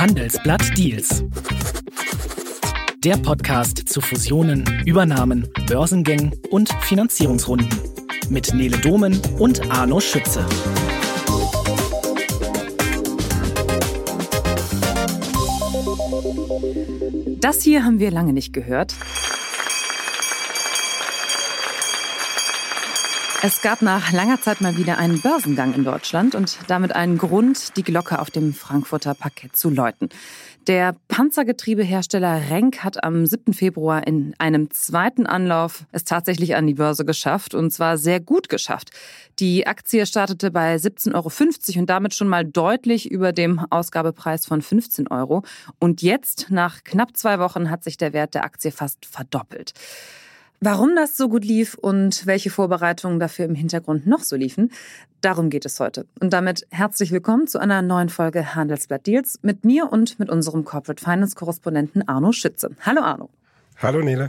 Handelsblatt Deals. Der Podcast zu Fusionen, Übernahmen, Börsengängen und Finanzierungsrunden. Mit Nele Domen und Arno Schütze. Das hier haben wir lange nicht gehört. Es gab nach langer Zeit mal wieder einen Börsengang in Deutschland und damit einen Grund, die Glocke auf dem Frankfurter Parkett zu läuten. Der Panzergetriebehersteller Renk hat am 7. Februar in einem zweiten Anlauf es tatsächlich an die Börse geschafft und zwar sehr gut geschafft. Die Aktie startete bei 17,50 Euro und damit schon mal deutlich über dem Ausgabepreis von 15 Euro. Und jetzt, nach knapp zwei Wochen, hat sich der Wert der Aktie fast verdoppelt. Warum das so gut lief und welche Vorbereitungen dafür im Hintergrund noch so liefen, darum geht es heute. Und damit herzlich willkommen zu einer neuen Folge Handelsblatt Deals mit mir und mit unserem Corporate Finance Korrespondenten Arno Schütze. Hallo Arno. Hallo Nele.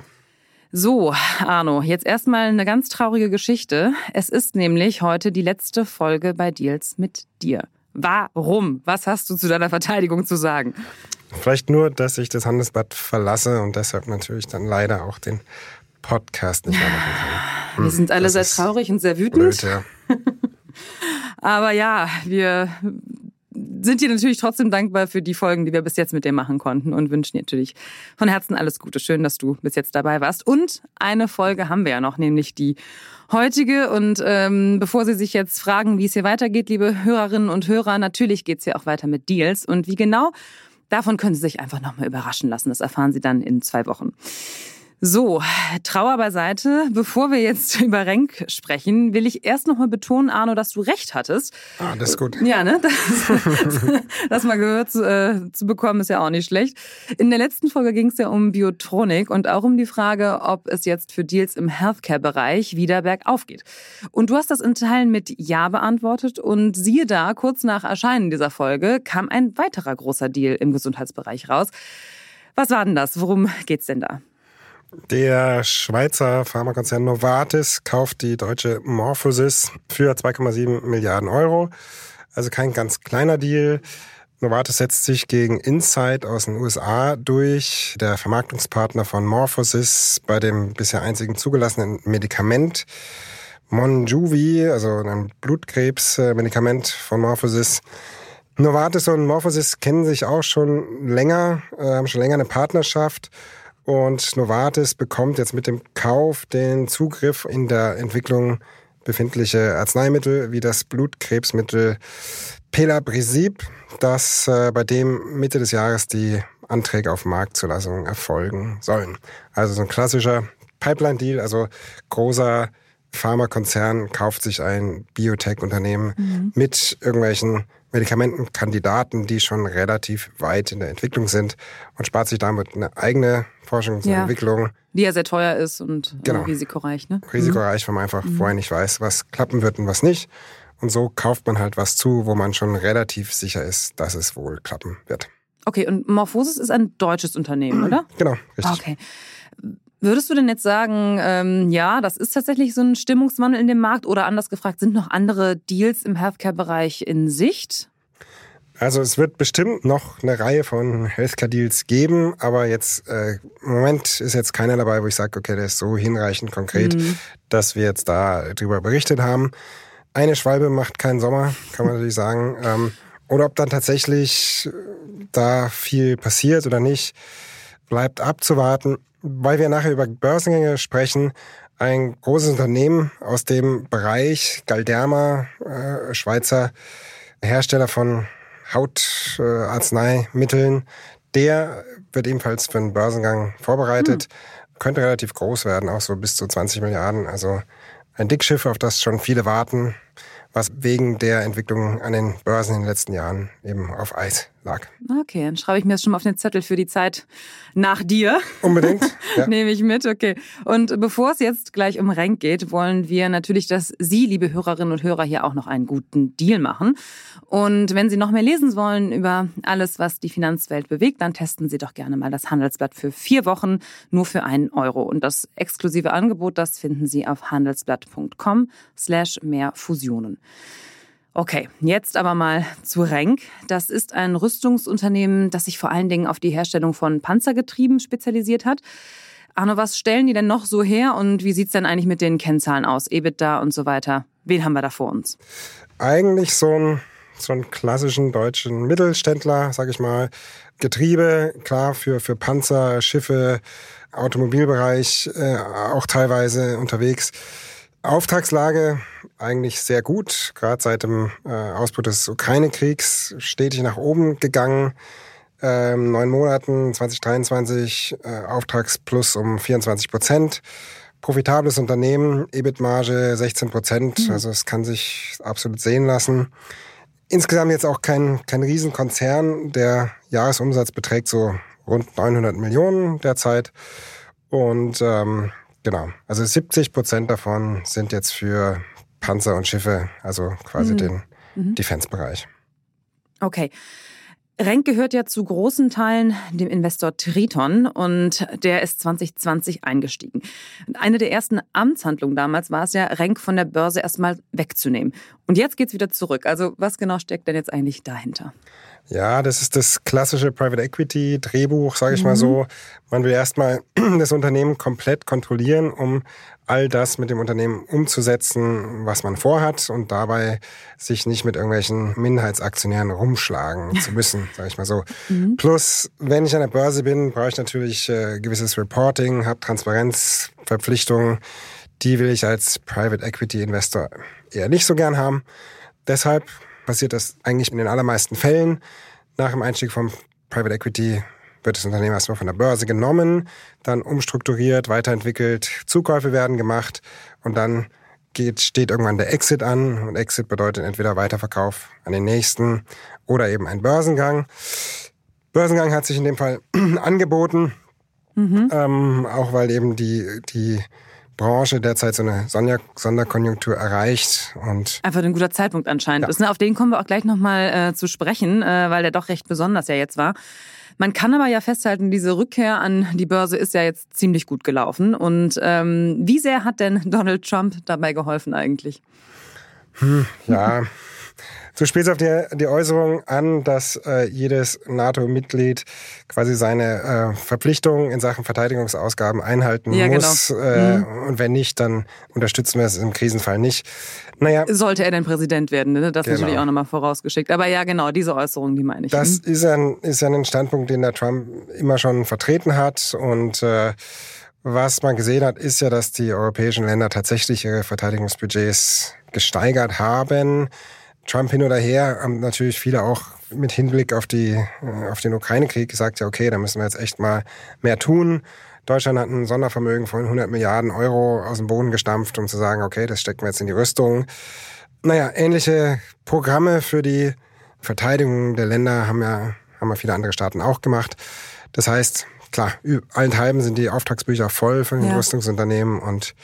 So, Arno, jetzt erstmal eine ganz traurige Geschichte. Es ist nämlich heute die letzte Folge bei Deals mit dir. Warum? Was hast du zu deiner Verteidigung zu sagen? Vielleicht nur, dass ich das Handelsblatt verlasse und deshalb natürlich dann leider auch den Podcast nicht mehr machen kann. Hm, wir sind alle sehr traurig und sehr wütend. Blöd, ja. Aber ja, wir sind dir natürlich trotzdem dankbar für die Folgen, die wir bis jetzt mit dir machen konnten und wünschen dir natürlich von Herzen alles Gute. Schön, dass du bis jetzt dabei warst. Und eine Folge haben wir ja noch, nämlich die heutige. Und ähm, bevor Sie sich jetzt fragen, wie es hier weitergeht, liebe Hörerinnen und Hörer, natürlich geht es hier auch weiter mit Deals. Und wie genau, davon können Sie sich einfach nochmal überraschen lassen. Das erfahren Sie dann in zwei Wochen. So, Trauer beiseite. Bevor wir jetzt über Renk sprechen, will ich erst nochmal betonen, Arno, dass du recht hattest. Ah, das ist gut. Ja, ne? Das, das mal gehört zu, äh, zu bekommen, ist ja auch nicht schlecht. In der letzten Folge ging es ja um Biotronik und auch um die Frage, ob es jetzt für Deals im Healthcare-Bereich wieder bergauf geht. Und du hast das in Teilen mit Ja beantwortet und siehe da, kurz nach Erscheinen dieser Folge kam ein weiterer großer Deal im Gesundheitsbereich raus. Was war denn das? Worum geht's denn da? Der Schweizer Pharmakonzern Novartis kauft die deutsche Morphosis für 2,7 Milliarden Euro. Also kein ganz kleiner Deal. Novartis setzt sich gegen Insight aus den USA durch, der Vermarktungspartner von Morphosis bei dem bisher einzigen zugelassenen Medikament Monjuvi, also ein Blutkrebsmedikament von Morphosis. Novartis und Morphosis kennen sich auch schon länger, äh, haben schon länger eine Partnerschaft und Novartis bekommt jetzt mit dem Kauf den Zugriff in der Entwicklung befindliche Arzneimittel wie das Blutkrebsmittel Pelabresib, das äh, bei dem Mitte des Jahres die Anträge auf Marktzulassung erfolgen sollen. Also so ein klassischer Pipeline-Deal, also großer Pharmakonzern kauft sich ein Biotech-Unternehmen mhm. mit irgendwelchen Medikamentenkandidaten, die schon relativ weit in der Entwicklung sind und spart sich damit eine eigene Forschung und Entwicklung. Die ja sehr teuer ist und äh, genau. risikoreich. Ne? Risikoreich, weil man einfach mhm. vorher nicht weiß, was klappen wird und was nicht. Und so kauft man halt was zu, wo man schon relativ sicher ist, dass es wohl klappen wird. Okay, und Morphosis ist ein deutsches Unternehmen, oder? Genau, richtig. Okay. Würdest du denn jetzt sagen, ähm, ja, das ist tatsächlich so ein Stimmungswandel in dem Markt oder anders gefragt, sind noch andere Deals im Healthcare-Bereich in Sicht? Also es wird bestimmt noch eine Reihe von Healthcare-Deals geben, aber jetzt äh, im Moment ist jetzt keiner dabei, wo ich sage, okay, der ist so hinreichend konkret, mhm. dass wir jetzt da drüber berichtet haben. Eine Schwalbe macht keinen Sommer, kann man natürlich sagen. Ähm, oder ob dann tatsächlich da viel passiert oder nicht, bleibt abzuwarten weil wir nachher über Börsengänge sprechen, ein großes Unternehmen aus dem Bereich Galderma, äh, Schweizer Hersteller von Hautarzneimitteln, der wird ebenfalls für einen Börsengang vorbereitet, mhm. könnte relativ groß werden, auch so bis zu 20 Milliarden. Also ein Dickschiff, auf das schon viele warten, was wegen der Entwicklung an den Börsen in den letzten Jahren eben auf Eis lag. Okay, dann schreibe ich mir das schon mal auf den Zettel für die Zeit nach dir. Unbedingt. Ja. Nehme ich mit, okay. Und bevor es jetzt gleich um Renk geht, wollen wir natürlich, dass Sie, liebe Hörerinnen und Hörer, hier auch noch einen guten Deal machen. Und wenn Sie noch mehr lesen wollen über alles, was die Finanzwelt bewegt, dann testen Sie doch gerne mal das Handelsblatt für vier Wochen nur für einen Euro. Und das exklusive Angebot, das finden Sie auf handelsblatt.com slash mehr Fusionen. Okay, jetzt aber mal zu Renk. Das ist ein Rüstungsunternehmen, das sich vor allen Dingen auf die Herstellung von Panzergetrieben spezialisiert hat. Arno, was stellen die denn noch so her und wie sieht es denn eigentlich mit den Kennzahlen aus? EBITDA und so weiter. Wen haben wir da vor uns? Eigentlich so ein so einen klassischen deutschen Mittelständler, sag ich mal. Getriebe, klar, für, für Panzer, Schiffe, Automobilbereich äh, auch teilweise unterwegs. Auftragslage eigentlich sehr gut, gerade seit dem äh, Ausbruch des Ukraine-Kriegs stetig nach oben gegangen. Ähm, neun Monaten 2023 äh, Auftragsplus um 24 Prozent. Profitables Unternehmen, EBIT-Marge 16 Prozent, mhm. also es kann sich absolut sehen lassen. Insgesamt jetzt auch kein, kein Riesenkonzern. Der Jahresumsatz beträgt so rund 900 Millionen derzeit. Und ähm, genau, also 70 Prozent davon sind jetzt für Panzer und Schiffe, also quasi mhm. den mhm. Defense-Bereich. Okay. Renk gehört ja zu großen Teilen dem Investor Triton und der ist 2020 eingestiegen. Eine der ersten Amtshandlungen damals war es ja, Renk von der Börse erstmal wegzunehmen. Und jetzt geht's wieder zurück. Also was genau steckt denn jetzt eigentlich dahinter? Ja, das ist das klassische Private Equity Drehbuch, sage ich mhm. mal so. Man will erstmal das Unternehmen komplett kontrollieren, um all das mit dem Unternehmen umzusetzen, was man vorhat und dabei sich nicht mit irgendwelchen Minderheitsaktionären rumschlagen zu müssen, sage ich mal so. Mhm. Plus, wenn ich an der Börse bin, brauche ich natürlich äh, gewisses Reporting, habe Transparenzverpflichtungen. Die will ich als Private Equity Investor eher nicht so gern haben. Deshalb passiert das eigentlich in den allermeisten Fällen. Nach dem Einstieg vom Private Equity wird das Unternehmen erstmal von der Börse genommen, dann umstrukturiert, weiterentwickelt, Zukäufe werden gemacht und dann geht, steht irgendwann der Exit an und Exit bedeutet entweder Weiterverkauf an den nächsten oder eben ein Börsengang. Börsengang hat sich in dem Fall angeboten, mhm. ähm, auch weil eben die, die Branche derzeit so eine Sonderkonjunktur erreicht. Und Einfach ein guter Zeitpunkt anscheinend ja. ist. Ne? Auf den kommen wir auch gleich nochmal äh, zu sprechen, äh, weil der doch recht besonders ja jetzt war. Man kann aber ja festhalten, diese Rückkehr an die Börse ist ja jetzt ziemlich gut gelaufen. Und ähm, wie sehr hat denn Donald Trump dabei geholfen eigentlich? Hm, ja. Du spielst auf die, die Äußerung an, dass äh, jedes NATO-Mitglied quasi seine äh, Verpflichtungen in Sachen Verteidigungsausgaben einhalten ja, genau. muss. Genau. Äh, mhm. Und wenn nicht, dann unterstützen wir es im Krisenfall nicht. Naja, Sollte er denn Präsident werden, ne? das genau. natürlich auch nochmal vorausgeschickt. Aber ja, genau, diese Äußerung, die meine ich. Das mhm. ist, ein, ist ein Standpunkt, den der Trump immer schon vertreten hat. Und äh, was man gesehen hat, ist ja, dass die europäischen Länder tatsächlich ihre Verteidigungsbudgets gesteigert haben. Trump hin oder her haben natürlich viele auch mit Hinblick auf, die, äh, auf den Ukraine-Krieg gesagt, ja okay, da müssen wir jetzt echt mal mehr tun. Deutschland hat ein Sondervermögen von 100 Milliarden Euro aus dem Boden gestampft, um zu sagen, okay, das stecken wir jetzt in die Rüstung. Naja, ähnliche Programme für die Verteidigung der Länder haben ja, haben ja viele andere Staaten auch gemacht. Das heißt, klar, allenthalben sind die Auftragsbücher voll von den ja. Rüstungsunternehmen und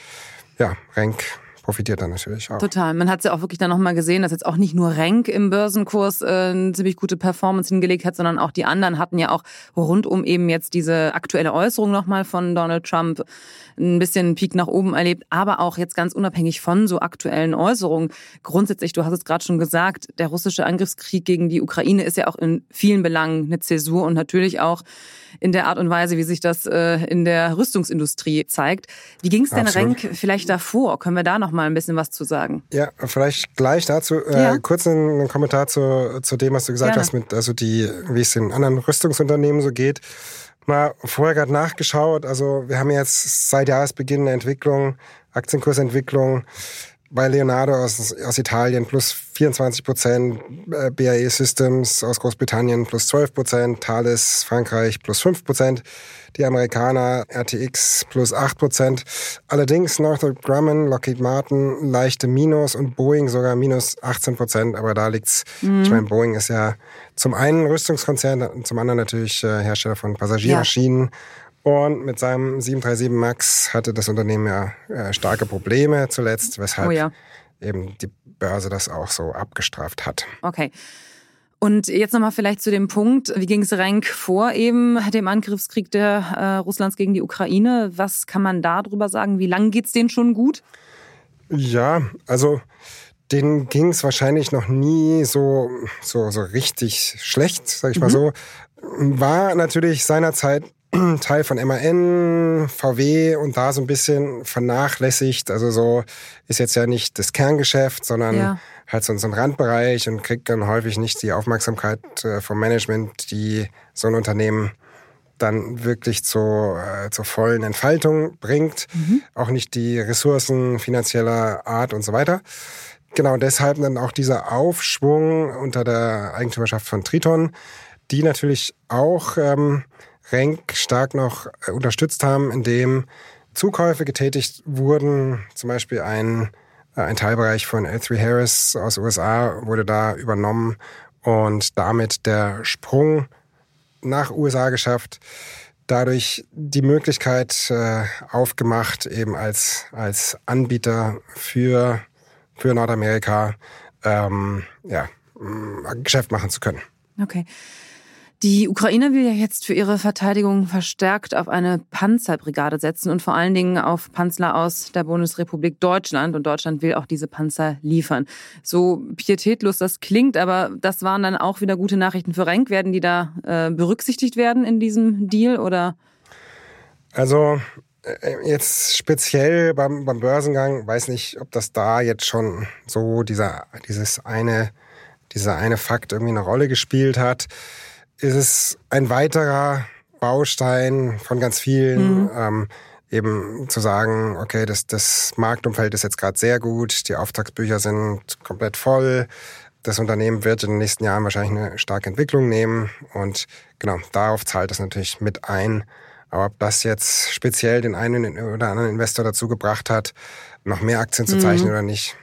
ja, Renk profitiert dann natürlich auch. Total. Man hat es ja auch wirklich dann nochmal gesehen, dass jetzt auch nicht nur Renk im Börsenkurs äh, eine ziemlich gute Performance hingelegt hat, sondern auch die anderen hatten ja auch rund um eben jetzt diese aktuelle Äußerung nochmal von Donald Trump ein bisschen Peak nach oben erlebt, aber auch jetzt ganz unabhängig von so aktuellen Äußerungen. Grundsätzlich, du hast es gerade schon gesagt, der russische Angriffskrieg gegen die Ukraine ist ja auch in vielen Belangen eine Zäsur und natürlich auch in der Art und Weise, wie sich das äh, in der Rüstungsindustrie zeigt. Wie ging es denn Renk vielleicht davor? Können wir da noch mal ein bisschen was zu sagen? Ja, vielleicht gleich dazu. Äh, ja. kurz einen Kommentar zu, zu dem, was du gesagt Gerne. hast, mit also die, wie es den anderen Rüstungsunternehmen so geht. Mal vorher gerade nachgeschaut. Also wir haben jetzt seit Jahresbeginn eine Entwicklung, Aktienkursentwicklung bei Leonardo aus, aus Italien plus 24 Prozent, äh, BAE Systems aus Großbritannien plus 12 Prozent, Thales Frankreich plus 5 Prozent, die Amerikaner RTX plus 8 Prozent. Allerdings Northrop Grumman, Lockheed Martin leichte Minus und Boeing sogar minus 18 Prozent, aber da liegt's. Mhm. Ich meine, Boeing ist ja zum einen Rüstungskonzern, und zum anderen natürlich äh, Hersteller von Passagiermaschinen. Ja. Und mit seinem 737 MAX hatte das Unternehmen ja äh, starke Probleme zuletzt, weshalb oh ja. eben die Börse das auch so abgestraft hat. Okay. Und jetzt nochmal vielleicht zu dem Punkt, wie ging es Renk vor eben dem Angriffskrieg der äh, Russlands gegen die Ukraine? Was kann man da drüber sagen? Wie lange geht es denen schon gut? Ja, also denen ging es wahrscheinlich noch nie so, so, so richtig schlecht, sag ich mal mhm. so. War natürlich seinerzeit Teil von MAN, VW und da so ein bisschen vernachlässigt. Also so ist jetzt ja nicht das Kerngeschäft, sondern ja. Halt so, so ein Randbereich und kriegt dann häufig nicht die Aufmerksamkeit äh, vom Management, die so ein Unternehmen dann wirklich zu, äh, zur vollen Entfaltung bringt. Mhm. Auch nicht die Ressourcen finanzieller Art und so weiter. Genau, deshalb dann auch dieser Aufschwung unter der Eigentümerschaft von Triton, die natürlich auch ähm, Renk stark noch äh, unterstützt haben, indem Zukäufe getätigt wurden. Zum Beispiel ein, ein Teilbereich von L3 Harris aus USA wurde da übernommen und damit der Sprung nach USA geschafft. Dadurch die Möglichkeit äh, aufgemacht, eben als, als Anbieter für, für Nordamerika ähm, ja, Geschäft machen zu können. Okay. Die Ukraine will ja jetzt für ihre Verteidigung verstärkt auf eine Panzerbrigade setzen und vor allen Dingen auf Panzer aus der Bundesrepublik Deutschland. Und Deutschland will auch diese Panzer liefern. So pietätlos das klingt, aber das waren dann auch wieder gute Nachrichten für Renk. Werden die da äh, berücksichtigt werden in diesem Deal oder? Also äh, jetzt speziell beim, beim Börsengang, weiß nicht, ob das da jetzt schon so dieser, dieses eine, dieser eine Fakt irgendwie eine Rolle gespielt hat ist es ein weiterer Baustein von ganz vielen, mhm. ähm, eben zu sagen, okay, das, das Marktumfeld ist jetzt gerade sehr gut, die Auftragsbücher sind komplett voll, das Unternehmen wird in den nächsten Jahren wahrscheinlich eine starke Entwicklung nehmen und genau, darauf zahlt es natürlich mit ein. Aber ob das jetzt speziell den einen oder anderen Investor dazu gebracht hat, noch mehr Aktien zu zeichnen mhm. oder nicht,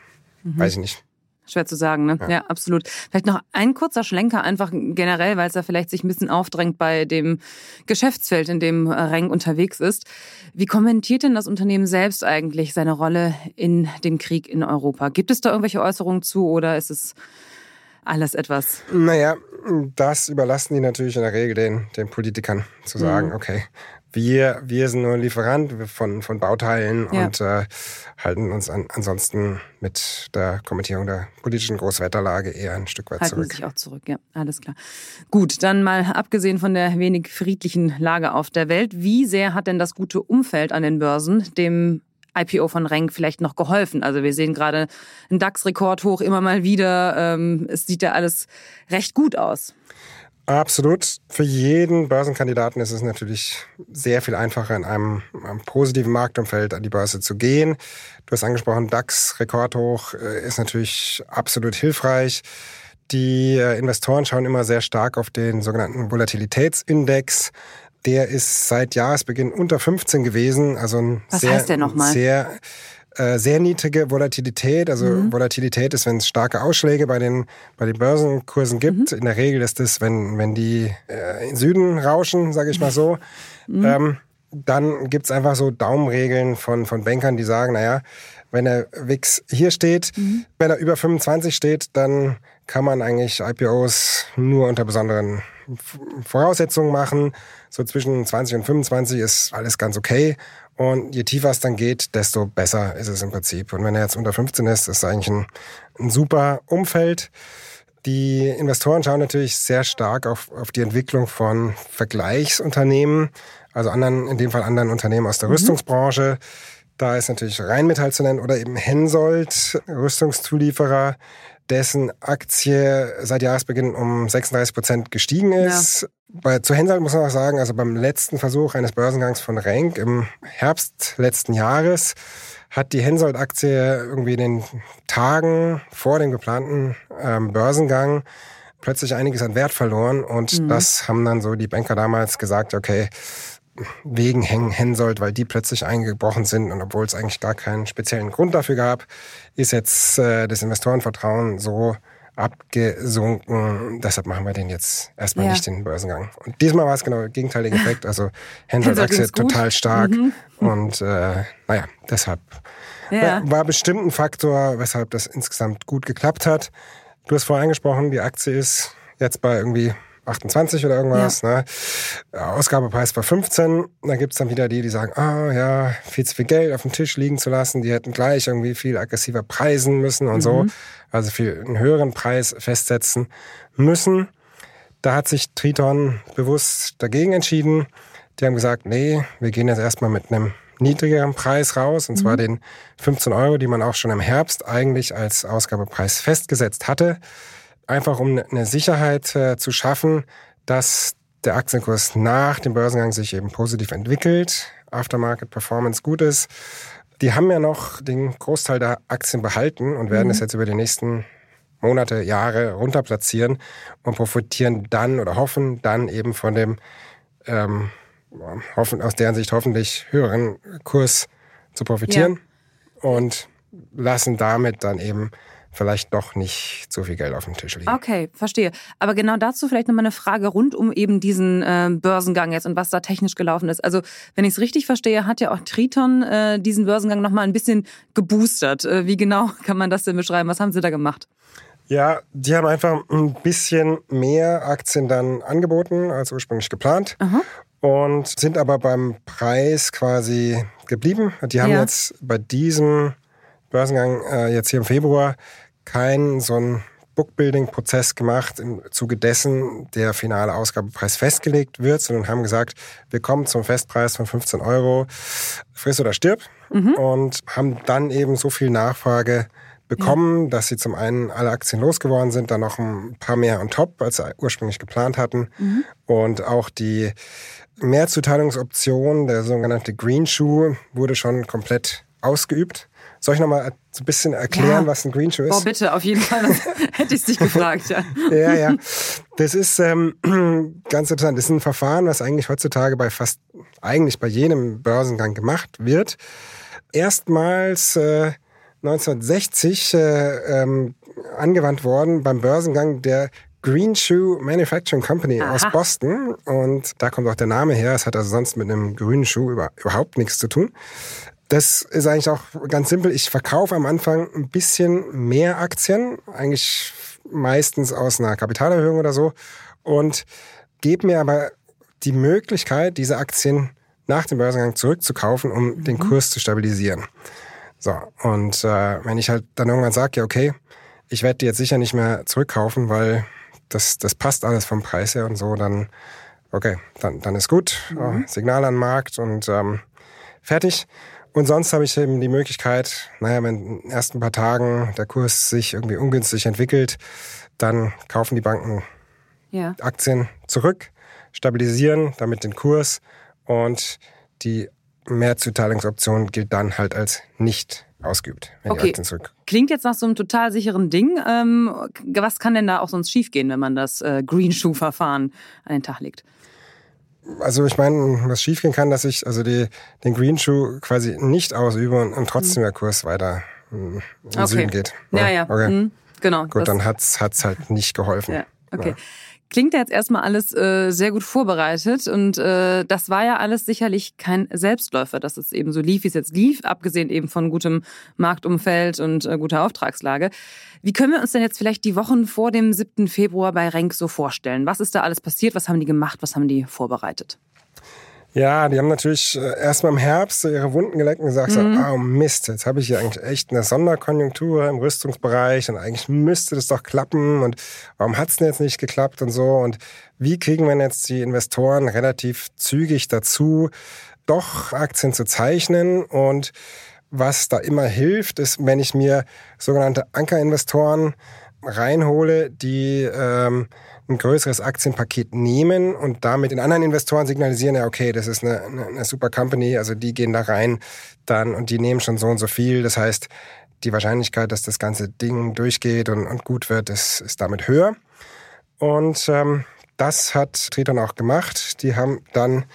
mhm. weiß ich nicht. Schwer zu sagen, ne? Ja. ja. absolut. Vielleicht noch ein kurzer Schlenker einfach generell, weil es ja vielleicht sich ein bisschen aufdrängt bei dem Geschäftsfeld, in dem Reng unterwegs ist. Wie kommentiert denn das Unternehmen selbst eigentlich seine Rolle in dem Krieg in Europa? Gibt es da irgendwelche Äußerungen zu oder ist es alles etwas? Naja, das überlassen die natürlich in der Regel den, den Politikern zu sagen, mhm. okay, wir, wir sind nur Lieferant von, von Bauteilen ja. und äh, halten uns an, ansonsten mit der Kommentierung der politischen Großwetterlage eher ein Stück weit halten zurück. Halten sich auch zurück, ja, alles klar. Gut, dann mal abgesehen von der wenig friedlichen Lage auf der Welt, wie sehr hat denn das gute Umfeld an den Börsen dem IPO von Renk vielleicht noch geholfen? Also wir sehen gerade einen DAX-Rekord hoch immer mal wieder. Ähm, es sieht ja alles recht gut aus. Absolut. Für jeden Börsenkandidaten ist es natürlich sehr viel einfacher, in einem, einem, positiven Marktumfeld an die Börse zu gehen. Du hast angesprochen, DAX rekordhoch äh, ist natürlich absolut hilfreich. Die äh, Investoren schauen immer sehr stark auf den sogenannten Volatilitätsindex. Der ist seit Jahresbeginn unter 15 gewesen. Also ein Was sehr, heißt der nochmal? Sehr äh, sehr niedrige Volatilität. Also mhm. Volatilität ist, wenn es starke Ausschläge bei den, bei den Börsenkursen gibt. Mhm. In der Regel ist es, wenn, wenn die äh, in Süden rauschen, sage ich mal so. Mhm. Ähm, dann gibt's einfach so Daumenregeln von, von Bankern, die sagen, naja, wenn der WIX hier steht, mhm. wenn er über 25 steht, dann kann man eigentlich IPOs nur unter besonderen Voraussetzungen machen. So zwischen 20 und 25 ist alles ganz okay. Und je tiefer es dann geht, desto besser ist es im Prinzip. Und wenn er jetzt unter 15 ist, ist es eigentlich ein, ein super Umfeld. Die Investoren schauen natürlich sehr stark auf, auf die Entwicklung von Vergleichsunternehmen, also anderen, in dem Fall anderen Unternehmen aus der mhm. Rüstungsbranche. Da ist natürlich Rheinmetall zu nennen oder eben Hensoldt, Rüstungszulieferer, dessen Aktie seit Jahresbeginn um 36 Prozent gestiegen ist. Ja. Bei, zu Hensoldt muss man auch sagen, also beim letzten Versuch eines Börsengangs von Renk im Herbst letzten Jahres hat die Hensoldt-Aktie irgendwie in den Tagen vor dem geplanten ähm, Börsengang plötzlich einiges an Wert verloren und mhm. das haben dann so die Banker damals gesagt, okay, wegen Hensoldt, weil die plötzlich eingebrochen sind und obwohl es eigentlich gar keinen speziellen Grund dafür gab, ist jetzt äh, das Investorenvertrauen so abgesunken. Deshalb machen wir den jetzt erstmal ja. nicht den Börsengang. Und diesmal war es genau der gegenteilige Effekt. Also Hensoldt-Aktie total stark mhm. und äh, naja, deshalb ja. war bestimmt ein Faktor, weshalb das insgesamt gut geklappt hat. Du hast vorhin angesprochen, die Aktie ist jetzt bei irgendwie 28 oder irgendwas. Ja. Ne? Ausgabepreis war 15. Da gibt's dann wieder die, die sagen, ah oh, ja, viel zu viel Geld auf dem Tisch liegen zu lassen. Die hätten gleich irgendwie viel aggressiver preisen müssen und mhm. so. Also viel einen höheren Preis festsetzen müssen. Da hat sich Triton bewusst dagegen entschieden. Die haben gesagt, nee, wir gehen jetzt erstmal mit einem niedrigeren Preis raus, und zwar mhm. den 15 Euro, die man auch schon im Herbst eigentlich als Ausgabepreis festgesetzt hatte einfach um eine Sicherheit äh, zu schaffen, dass der Aktienkurs nach dem Börsengang sich eben positiv entwickelt, Aftermarket Performance gut ist. Die haben ja noch den Großteil der Aktien behalten und werden mhm. es jetzt über die nächsten Monate, Jahre runterplatzieren und profitieren dann oder hoffen dann eben von dem ähm, hoffen, aus deren Sicht hoffentlich höheren Kurs zu profitieren ja. und lassen damit dann eben vielleicht doch nicht so viel Geld auf dem Tisch liegen. Okay, verstehe. Aber genau dazu vielleicht nochmal eine Frage rund um eben diesen äh, Börsengang jetzt und was da technisch gelaufen ist. Also, wenn ich es richtig verstehe, hat ja auch Triton äh, diesen Börsengang nochmal ein bisschen geboostert. Äh, wie genau kann man das denn beschreiben? Was haben Sie da gemacht? Ja, die haben einfach ein bisschen mehr Aktien dann angeboten als ursprünglich geplant. Aha. Und sind aber beim Preis quasi geblieben. Die haben ja. jetzt bei diesem Börsengang äh, jetzt hier im Februar keinen so einen Bookbuilding-Prozess gemacht, im Zuge dessen der finale Ausgabepreis festgelegt wird, sondern haben gesagt, wir kommen zum Festpreis von 15 Euro, friss oder stirb, mhm. und haben dann eben so viel Nachfrage bekommen, ja. dass sie zum einen alle Aktien losgeworden sind, dann noch ein paar mehr on top, als sie ursprünglich geplant hatten. Mhm. Und auch die Mehrzuteilungsoption, der sogenannte Green Shoe, wurde schon komplett ausgeübt. Soll ich nochmal so ein bisschen erklären, ja. was ein Green Shoe ist? Oh, bitte, auf jeden Fall. hätte ich dich gefragt, ja. ja, ja. Das ist ähm, ganz interessant. Das ist ein Verfahren, was eigentlich heutzutage bei fast, eigentlich bei jedem Börsengang gemacht wird. Erstmals äh, 1960 äh, ähm, angewandt worden beim Börsengang der Green Shoe Manufacturing Company Aha. aus Boston. Und da kommt auch der Name her. Es hat also sonst mit einem grünen Schuh über, überhaupt nichts zu tun. Das ist eigentlich auch ganz simpel. Ich verkaufe am Anfang ein bisschen mehr Aktien, eigentlich meistens aus einer Kapitalerhöhung oder so, und gebe mir aber die Möglichkeit, diese Aktien nach dem Börsengang zurückzukaufen, um mhm. den Kurs zu stabilisieren. So, und äh, wenn ich halt dann irgendwann sage, ja, okay, ich werde die jetzt sicher nicht mehr zurückkaufen, weil das, das passt alles vom Preis her und so, dann, okay, dann, dann ist gut. Mhm. Signal an den Markt und ähm, fertig. Und sonst habe ich eben die Möglichkeit, naja, wenn in den ersten paar Tagen der Kurs sich irgendwie ungünstig entwickelt, dann kaufen die Banken ja. Aktien zurück, stabilisieren damit den Kurs und die Mehrzuteilungsoption gilt dann halt als nicht ausgeübt, wenn okay. die Aktien zurück. Klingt jetzt nach so einem total sicheren Ding. Ähm, was kann denn da auch sonst schiefgehen, wenn man das äh, Green Shoe Verfahren an den Tag legt? Also ich meine, was schiefgehen kann, dass ich also die, den Green Shoe quasi nicht ausübe und, und trotzdem mhm. der Kurs weiter in den okay. Süden geht. Ja, ja. ja. Okay. Mhm. Genau. Gut, dann hat's hat's halt nicht geholfen. Ja. Okay. Ja. Klingt ja jetzt erstmal alles äh, sehr gut vorbereitet und äh, das war ja alles sicherlich kein Selbstläufer, dass es eben so lief, wie es jetzt lief, abgesehen eben von gutem Marktumfeld und äh, guter Auftragslage. Wie können wir uns denn jetzt vielleicht die Wochen vor dem 7. Februar bei Renk so vorstellen? Was ist da alles passiert? Was haben die gemacht? Was haben die vorbereitet? Ja, die haben natürlich äh, erstmal im Herbst ihre Wunden geleckt und gesagt, mhm. so, oh Mist, jetzt habe ich hier eigentlich echt eine Sonderkonjunktur im Rüstungsbereich und eigentlich müsste das doch klappen und warum hat's denn jetzt nicht geklappt und so und wie kriegen wir jetzt die Investoren relativ zügig dazu, doch Aktien zu zeichnen und was da immer hilft, ist, wenn ich mir sogenannte Ankerinvestoren reinhole, die ähm, ein größeres Aktienpaket nehmen und damit den anderen Investoren signalisieren, ja, okay, das ist eine, eine, eine super Company, also die gehen da rein dann und die nehmen schon so und so viel. Das heißt, die Wahrscheinlichkeit, dass das ganze Ding durchgeht und, und gut wird, ist, ist damit höher. Und ähm, das hat Triton auch gemacht. Die haben dann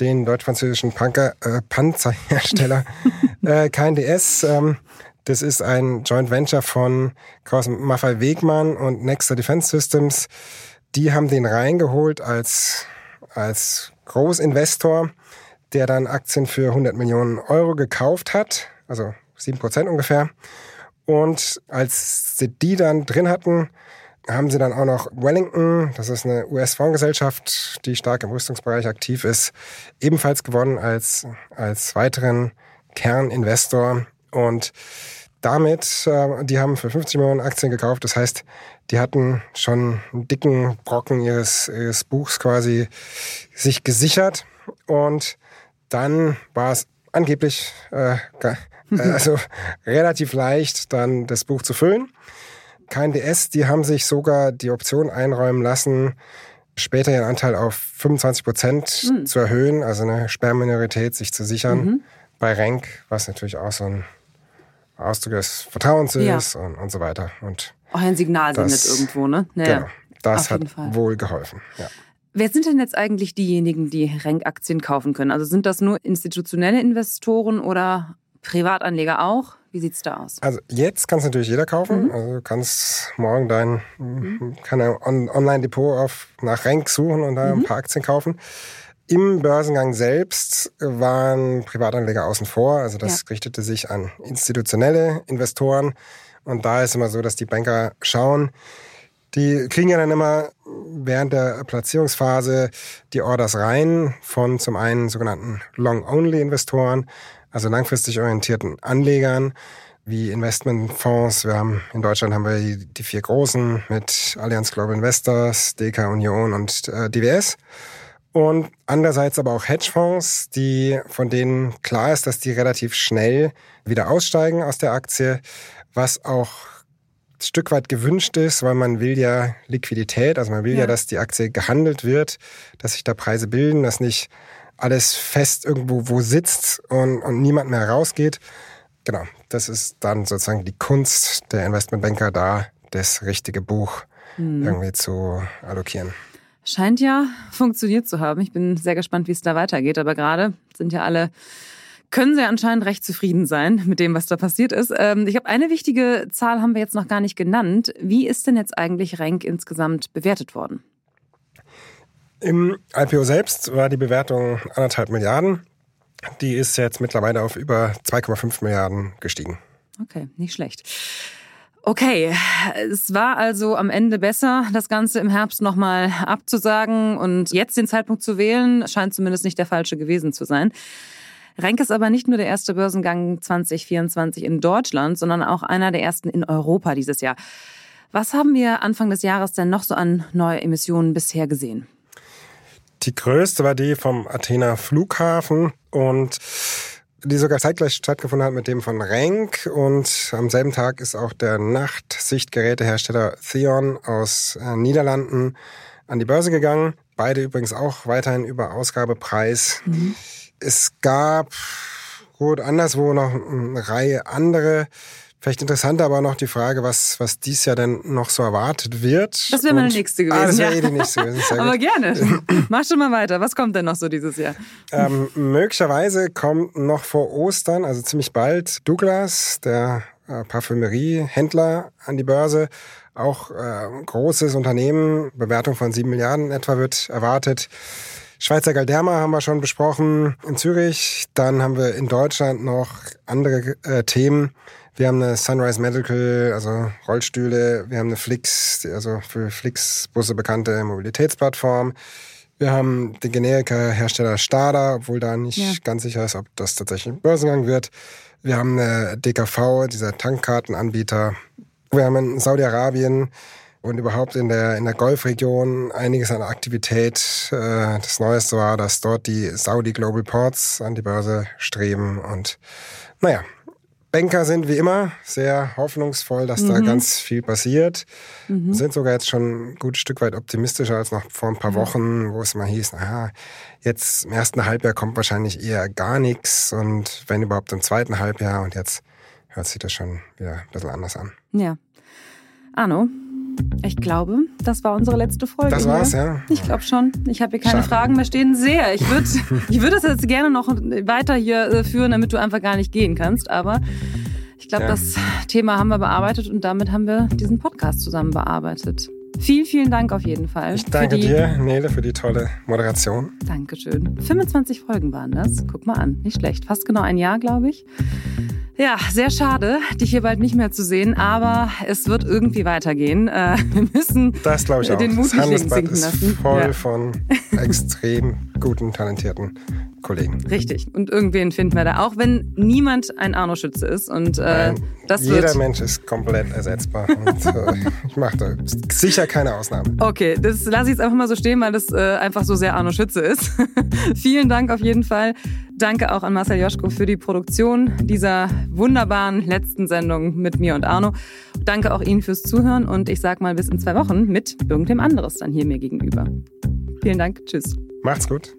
den deutsch-französischen äh, Panzerhersteller äh, KNDS ähm, das ist ein Joint Venture von Kraus Maffei Wegmann und Nexter Defense Systems. Die haben den reingeholt als, als Großinvestor, der dann Aktien für 100 Millionen Euro gekauft hat, also 7 Prozent ungefähr. Und als sie die dann drin hatten, haben sie dann auch noch Wellington, das ist eine US-Fondsgesellschaft, die stark im Rüstungsbereich aktiv ist, ebenfalls gewonnen als, als weiteren Kerninvestor. Und damit, äh, die haben für 50 Millionen Aktien gekauft. Das heißt, die hatten schon einen dicken Brocken ihres, ihres Buchs quasi sich gesichert. Und dann war es angeblich äh, also relativ leicht, dann das Buch zu füllen. KNDS, die haben sich sogar die Option einräumen lassen, später ihren Anteil auf 25 Prozent mhm. zu erhöhen, also eine Sperrminorität sich zu sichern mhm. bei Renk, was natürlich auch so ein Ausdruck des Vertrauens ja. ist und, und so weiter. Und auch ein Signal sendet irgendwo, ne? Naja, genau, das hat Fall. wohl geholfen. Ja. Wer sind denn jetzt eigentlich diejenigen, die Renk-Aktien kaufen können? Also sind das nur institutionelle Investoren oder Privatanleger auch? Wie sieht es da aus? Also jetzt kann es natürlich jeder kaufen. Mhm. Also du kannst morgen dein mhm. Online-Depot nach Renk suchen und da mhm. ein paar Aktien kaufen. Im Börsengang selbst waren Privatanleger außen vor. Also das ja. richtete sich an institutionelle Investoren. Und da ist immer so, dass die Banker schauen, die kriegen ja dann immer während der Platzierungsphase die Orders rein von zum einen sogenannten Long-Only-Investoren, also langfristig orientierten Anlegern wie Investmentfonds. Wir haben in Deutschland haben wir die vier großen mit Allianz Global Investors, DK Union und äh, DWS. Und andererseits aber auch Hedgefonds, die, von denen klar ist, dass die relativ schnell wieder aussteigen aus der Aktie, was auch ein Stück weit gewünscht ist, weil man will ja Liquidität, also man will ja, ja dass die Aktie gehandelt wird, dass sich da Preise bilden, dass nicht alles fest irgendwo wo sitzt und, und niemand mehr rausgeht. Genau, das ist dann sozusagen die Kunst der Investmentbanker da, das richtige Buch hm. irgendwie zu allokieren. Scheint ja funktioniert zu haben. Ich bin sehr gespannt, wie es da weitergeht. Aber gerade sind ja alle, können sie anscheinend recht zufrieden sein mit dem, was da passiert ist. Ähm, ich habe eine wichtige Zahl haben wir jetzt noch gar nicht genannt. Wie ist denn jetzt eigentlich Renk insgesamt bewertet worden? Im IPO selbst war die Bewertung anderthalb Milliarden. Die ist jetzt mittlerweile auf über 2,5 Milliarden gestiegen. Okay, nicht schlecht. Okay, es war also am Ende besser, das Ganze im Herbst nochmal abzusagen und jetzt den Zeitpunkt zu wählen, scheint zumindest nicht der falsche gewesen zu sein. Renk ist aber nicht nur der erste Börsengang 2024 in Deutschland, sondern auch einer der ersten in Europa dieses Jahr. Was haben wir Anfang des Jahres denn noch so an Neuemissionen bisher gesehen? Die größte war die vom Athener Flughafen und die sogar zeitgleich stattgefunden hat mit dem von Renk. Und am selben Tag ist auch der Nachtsichtgerätehersteller Theon aus äh, Niederlanden an die Börse gegangen. Beide übrigens auch weiterhin über Ausgabepreis. Mhm. Es gab gut anderswo noch eine Reihe andere Vielleicht interessanter aber noch die Frage, was, was dies Jahr denn noch so erwartet wird. Das wäre meine nächste gewesen. Ah, das wäre ja. eh die nächste gewesen. aber gerne. Mach schon mal weiter. Was kommt denn noch so dieses Jahr? Ähm, möglicherweise kommt noch vor Ostern, also ziemlich bald, Douglas, der äh, Parfümeriehändler, an die Börse. Auch äh, großes Unternehmen, Bewertung von sieben Milliarden etwa wird erwartet. Schweizer Galderma haben wir schon besprochen in Zürich. Dann haben wir in Deutschland noch andere äh, Themen. Wir haben eine Sunrise Medical, also Rollstühle. Wir haben eine Flix, also für Flix-Busse bekannte Mobilitätsplattform. Wir haben den Generika-Hersteller Stada, obwohl da nicht ja. ganz sicher ist, ob das tatsächlich ein Börsengang wird. Wir haben eine DKV, dieser Tankkartenanbieter. Wir haben in Saudi-Arabien und überhaupt in der, in der Golfregion einiges an Aktivität. Äh, das Neueste war, dass dort die Saudi Global Ports an die Börse streben und naja, Banker sind wie immer sehr hoffnungsvoll, dass mhm. da ganz viel passiert. Mhm. Sind sogar jetzt schon ein gutes Stück weit optimistischer als noch vor ein paar Wochen, wo es mal hieß, naja, jetzt im ersten Halbjahr kommt wahrscheinlich eher gar nichts und wenn überhaupt im zweiten Halbjahr und jetzt hört sich das schon wieder ein bisschen anders an. Ja. Arno, ich glaube, das war unsere letzte Folge. Das war's, ja. Ich glaube schon. Ich habe hier keine Schade. Fragen mehr stehen. Sehr. Ich würde ich würd das jetzt gerne noch weiter hier äh, führen, damit du einfach gar nicht gehen kannst. Aber ich glaube, ja. das Thema haben wir bearbeitet und damit haben wir diesen Podcast zusammen bearbeitet. Vielen, vielen Dank auf jeden Fall. Ich danke die, dir, Nele, für die tolle Moderation. Dankeschön. 25 Folgen waren das. Guck mal an, nicht schlecht. Fast genau ein Jahr, glaube ich. Ja, sehr schade, dich hier bald nicht mehr zu sehen, aber es wird irgendwie weitergehen. Äh, wir müssen das ich auch. den Mut das nicht sinken ist lassen. voll Ja. von extrem guten, talentierten Kollegen. Richtig. Und irgendwen finden wir da, auch wenn niemand ein Arno Schütze ist. Und äh, Nein, das Jeder wird. Mensch ist komplett ersetzbar. Und, äh, ich mache da sicher keine Ausnahme. Okay, das lasse ich jetzt einfach mal so stehen, weil das äh, einfach so sehr Arno Schütze ist. Vielen Dank auf jeden Fall. Danke auch an Marcel Joschko für die Produktion dieser wunderbaren letzten Sendung mit mir und Arno. Danke auch Ihnen fürs Zuhören und ich sag mal bis in zwei Wochen mit irgendwem anderes dann hier mir gegenüber. Vielen Dank. Tschüss. Macht's gut.